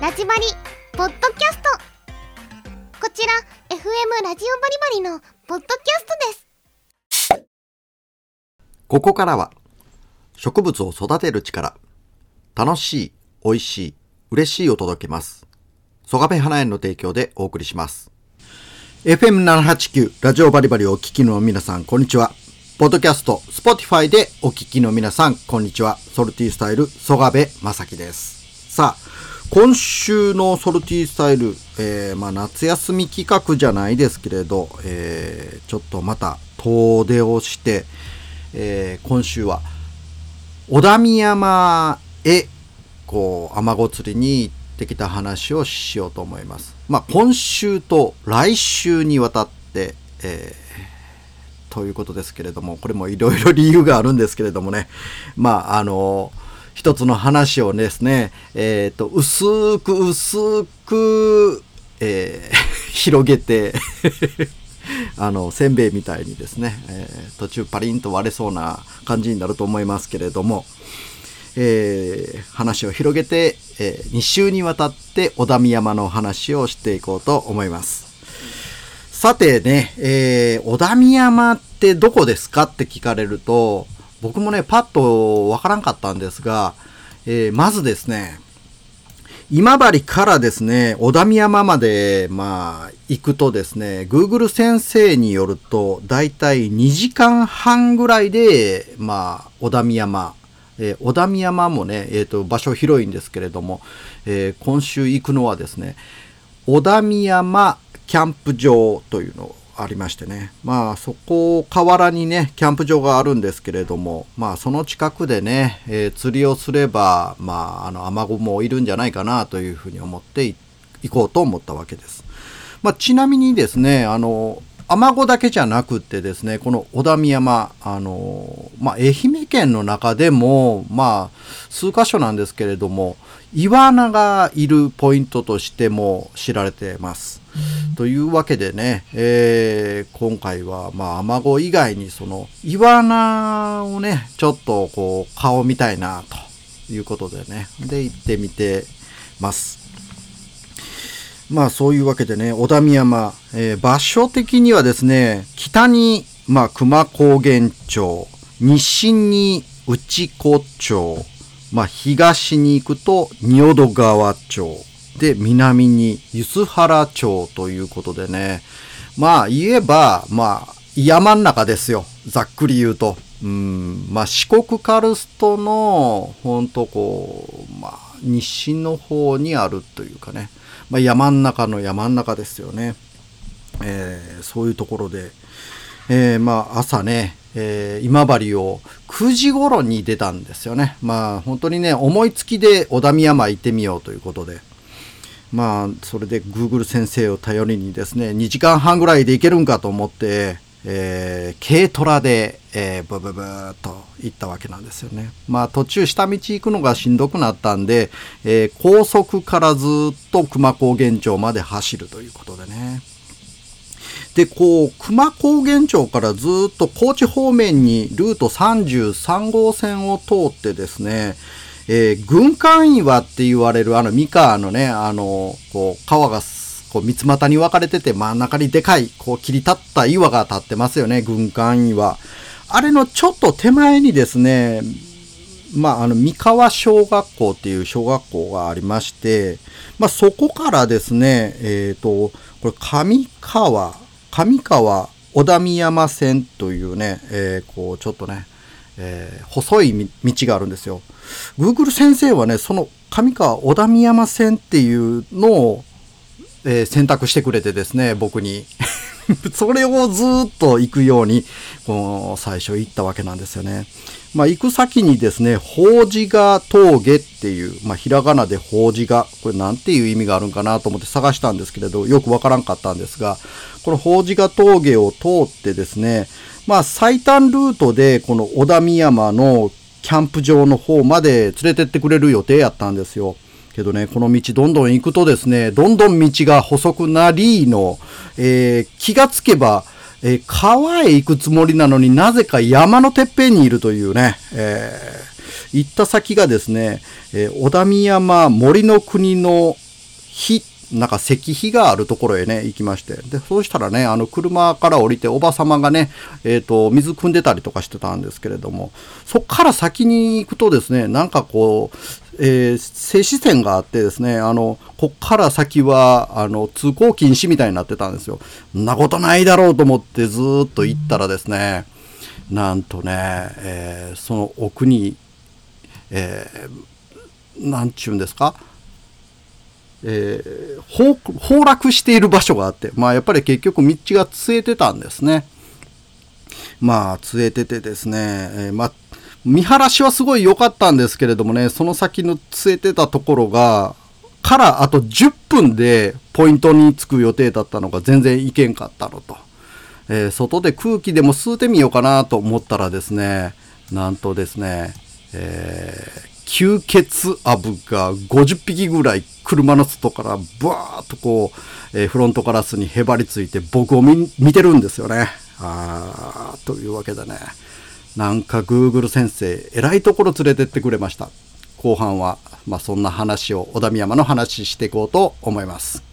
ラジバリポッドキャストこちら FM ラジオバリバリのポッドキャストですここからは植物を育てる力楽しい、美味しい、嬉しいを届けます。曽我部花園の提供でお送りします。FM789 ラジオバリバリお聞きの皆さん、こんにちは。ポッドキャスト、Spotify でお聞きの皆さん、こんにちは。ソルティースタイル、曽我部正樹です。さあ、今週のソルティースタイル、えー、まあ夏休み企画じゃないですけれど、えー、ちょっとまた遠出をして、えー今週は小田見山へこうアマゴ釣りに行ってきた話をしようと思います。まあ今週と来週にわたって、えということですけれどもこれもいろいろ理由があるんですけれどもねまああの一つの話をですねえっ、と薄く薄く、えー 広げて あのせんべいみたいにですね、えー途中パリンと割れそうな感じになると思いますけれども、えー話を広げて、え2週にわたって小田見山の話をしていこうと思います。さてね、えー小田見山ってどこですかって聞かれると、僕もね、パッとわからんかったんですが、えーまずですね、今治からですね、小田見山まで、まあ、行くとですね、Google 先生によると、だいたい2時間半ぐらいで、まあ、小田見山、えー小田見山もね、えっ、と、場所広いんですけれども、えー今週行くのはですね、小田見山キャンプ場というのをありましてね。まあそこ河原にね、キャンプ場があるんですけれども、まあその近くでね、えー釣りをすれば、まああの、アマゴもいるんじゃないかなというふうに思ってい行こうと思ったわけです。まあちなみにですね、あの、アマゴだけじゃなくってですね、この小田見山、あの、まあ愛媛県の中でも、まあ数箇所なんですけれども、イワナがいるポイントとしても知られてます。というわけでね、えー今回は、まあ、アマゴ以外に、その、イワナをね、ちょっと、こう、顔見たいな、ということでね、で、行ってみてます。まあ、そういうわけでね、小田見山、えー場所的にはですね、北に、まあ、熊高原町、西に内子町、まあ、東に行くと仁淀川町、で、南に梼原町ということでね、まあ、言えば、まあ、山ん中ですよ。ざっくり言うと。うん、まあ、四国カルストの、ほんとこう、まあ、西の方にあるというかね、まあ、山ん中の山ん中ですよね。えーそういうところで、えーまあ朝ね、えー今治を9時頃に出たんですよね。まあ本当にね、思いつきで小田見山行ってみようということで。まあそれで Google 先生を頼りにですね、2時間半ぐらいで行けるんかと思って、えー軽トラで、えーブブブーっと行ったわけなんですよね。まあ途中下道行くのがしんどくなったんで、えー高速からずっと熊高原町まで走るということでね。で、こう、熊高原町からずっと高知方面にルート33号線を通ってですね、えー軍艦岩って言われるあの三河のね、あの、こう、川がこう三つ股に分かれてて真ん中にでかい、こう切り立った岩が立ってますよね、軍艦岩。あれのちょっと手前にですね、まあ、あの、三河小学校っていう小学校がありまして、まあ、そこからですね、えっ、と、これ、上川、上川小田見山線というね、えーこう、ちょっとね、えー細い道があるんですよ。Google 先生はね、その上川小田見山線っていうのを、えー選択してくれてですね、僕に。それをずっと行くように、この最初行ったわけなんですよね。まあ行く先にですね、法事が峠っていう、まあひらがなで法事が、これなんていう意味があるんかなと思って探したんですけれど、よくわからんかったんですが、この法事が峠を通ってですね、まあ最短ルートでこの小田見山のキャンプ場の方まで連れてってくれる予定やったんですよ。けどね、この道どんどん行くとですね、どんどん道が細くなりの、えー気がつけば、えー川へ行くつもりなのになぜか山のてっぺんにいるというね、えー行った先がですね、えー小田見山森の国の火なんか石碑があるところへね、行きまして。で、そうしたらね、あの、車から降りておばさまがね、えっ、ー、と、水汲んでたりとかしてたんですけれども、そっから先に行くとですね、なんかこう、えー、静止線があってですね、あの、こっから先は、あの、通行禁止みたいになってたんですよ。んなことないだろうと思ってずっと行ったらですね、なんとね、えー、その奥に、えー、なんちゅうんですか、えー、崩落している場所があって、まあやっぱり結局道がつえてたんですね。まあ、つえててですね、えー、まあ、見晴らしはすごい良かったんですけれどもね、その先のつえてたところが、からあと10分でポイントに着く予定だったのが全然いけんかったのと。えー、外で空気でも吸うてみようかなと思ったらですね、なんとですね、えー、吸血アブが50匹ぐらい車の外からブワーッとこう、えー、フロントガラスにへばりついて僕を見てるんですよね。あーというわけでね、なんか Google 先生、えらいところ連れてってくれました。後半は、まあ、そんな話を、小田美山の話していこうと思います。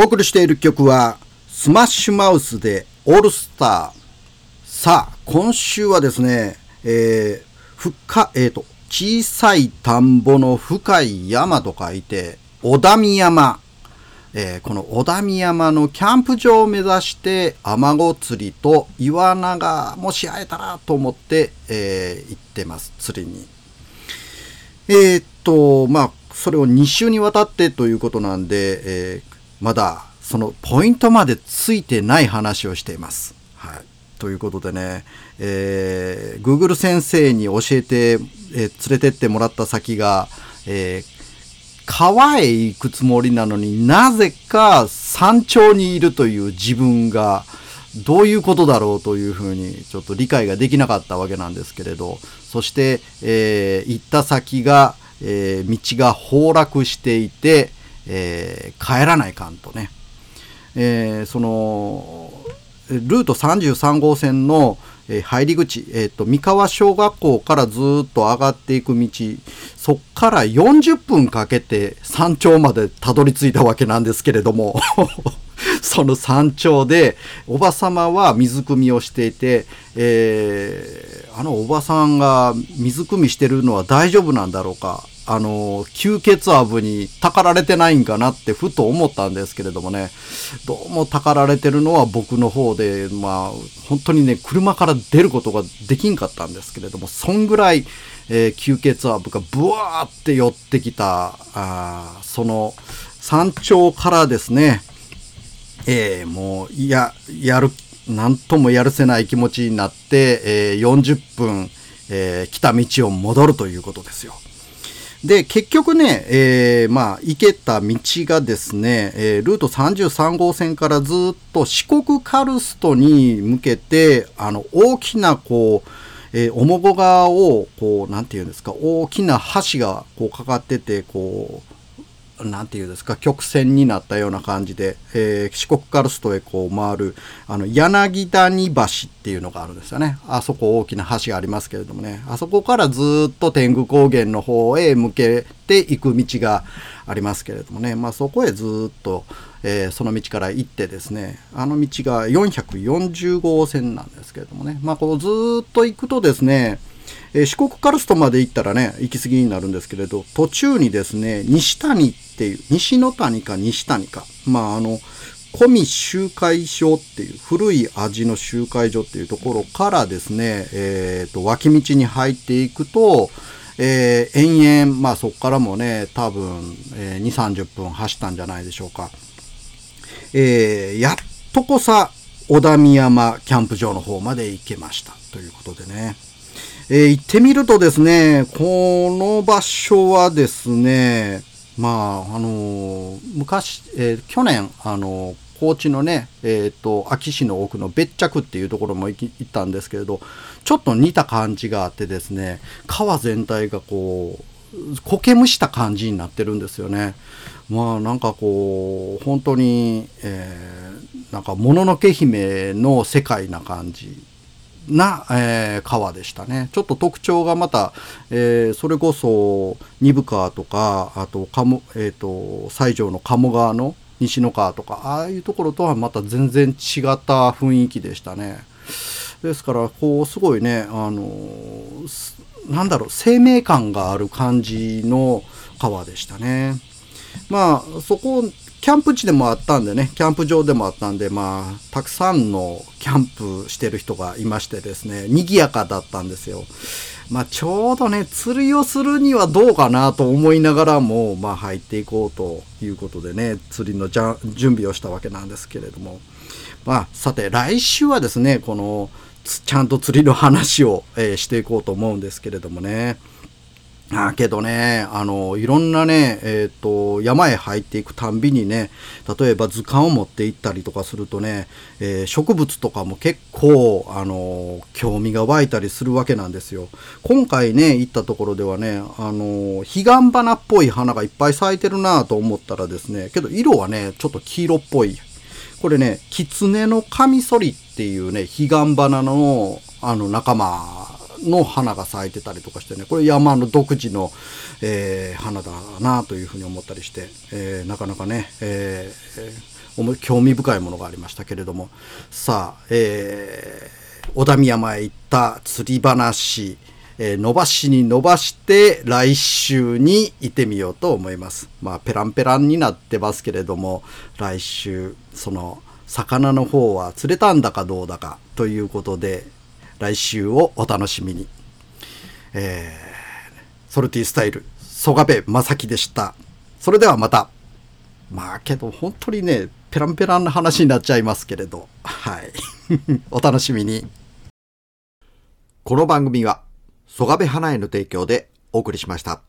お送りしている曲は、スマッシュマウスでオールスター。さあ、今週はですね、えー、深、えっ、ー、と、小さい田んぼの深い山と書いて、小田見山。えー、この小田見山のキャンプ場を目指してアマゴ釣りとイワナがもし会えたらと思って、えー、行ってます、釣りに。えー、っと、まあ、それを2週にわたってということなんで、えー、まだそのポイントまでついてない話をしています。はい、ということでね、えー、Google 先生に教えて、えー、連れてってもらった先が、えー、川へ行くつもりなのになぜか山頂にいるという自分がどういうことだろうというふうにちょっと理解ができなかったわけなんですけれどそして、えー、行った先が、えー、道が崩落していて、えー、帰らないかんとね、えー、そのルート33号線の入り口、えーと、三河小学校からずっと上がっていく道そっから40分かけて山頂までたどり着いたわけなんですけれども その山頂でおばさまは水汲みをしていて、えー、あのおばさんが水汲みしてるのは大丈夫なんだろうかあの、吸血アブにたかられてないんかなってふと思ったんですけれどもね、どうもたかられてるのは僕の方で、まあ、本当にね、車から出ることができんかったんですけれども、そんぐらい、えー、吸血アブがブワーって寄ってきた、あその山頂からですね、えー、もう、いや、やる、なんともやるせない気持ちになって、えー、40分、えー、来た道を戻るということですよ。で、結局ね、えー、まあ、行けた道がですね、えー、ルート33号線からずっと四国カルストに向けて、あの、大きな、こう、えー、面川を、こう、なんていうんですか、大きな橋が、こう、かかってて、こう、なんていうんですか、曲線になったような感じで、えー、四国カルストへこう回る、あの、柳谷橋っていうのがあるんですよね。あそこ大きな橋がありますけれどもね、あそこからずっと天狗高原の方へ向けていく道がありますけれどもね、まあそこへずっと、えー、その道から行ってですね、あの道が440号線なんですけれどもね、まあこうずっと行くとですね、えー、四国カルストまで行ったらね、行き過ぎになるんですけれど、途中にですね、西谷っていう、西の谷か西谷か、まああの、小見集会所っていう、古い味の集会所っていうところからですね、えっ、ー、と、脇道に入っていくと、えー、延々、まあそこからもね、多分、えー、2、30分走ったんじゃないでしょうか。えー、やっとこさ、小田見山キャンプ場の方まで行けました。ということでね。えー、行ってみるとですね、この場所はですね、まあ、あの、昔、えー、去年、あの、高知のね、えっ、と、安芸市の奥の別着っていうところも行き行ったんですけれど、ちょっと似た感じがあってですね、川全体がこう、苔むした感じになってるんですよね。まあなんかこう、本当に、えー、なんかもののけ姫の世界な感じな、えー川でしたね。ちょっと特徴がまた、えーそれこそ二部川とか、あと鴨、えっ、と、西条の鴨川の西の川とか、ああいうところとはまた全然違った雰囲気でしたね。ですから、こう、すごいね、あのなんだろう、生命感がある感じの川でしたね。まあ、そこ、キャンプ地でもあったんでね、キャンプ場でもあったんで、まあ、たくさんのキャンプしてる人がいましてですね、賑やかだったんですよ。まあ、ちょうどね、釣りをするにはどうかなと思いながらも、まあ、入っていこうということでね、釣りのじゃ準備をしたわけなんですけれども。まあ、さて、来週はですね、この、ちゃんと釣りの話を、えーしていこうと思うんですけれどもね。あけどね、あの、いろんなね、えっ、と、山へ入っていくたんびにね、例えば図鑑を持って行ったりとかするとね、えー植物とかも結構、あの、興味が湧いたりするわけなんですよ。今回ね、行ったところではね、あの、彼岸花っぽい花がいっぱい咲いてるなと思ったらですね、けど色はね、ちょっと黄色っぽい。これね、狐のカミソリっていうね、彼岸花の、あの、仲間の花が咲いてたりとかしてね、これ山の独自の、えー花だなというふうに思ったりして、えーなかなかね、えーえー興味深いものがありましたけれども、さあ、えー小田山へ行った釣り話、えー伸ばしに伸ばして来週に行ってみようと思います。まあ、ペランペランになってますけれども、来週、その、魚の方は釣れたんだかどうだかということで、来週をお楽しみに。えー、ソルティスタイル、曽我部正樹でした。それではまた。まあけど本当にね、ペランペランな話になっちゃいますけれど。はい。お楽しみに。この番組は、曽我部花への提供でお送りしました。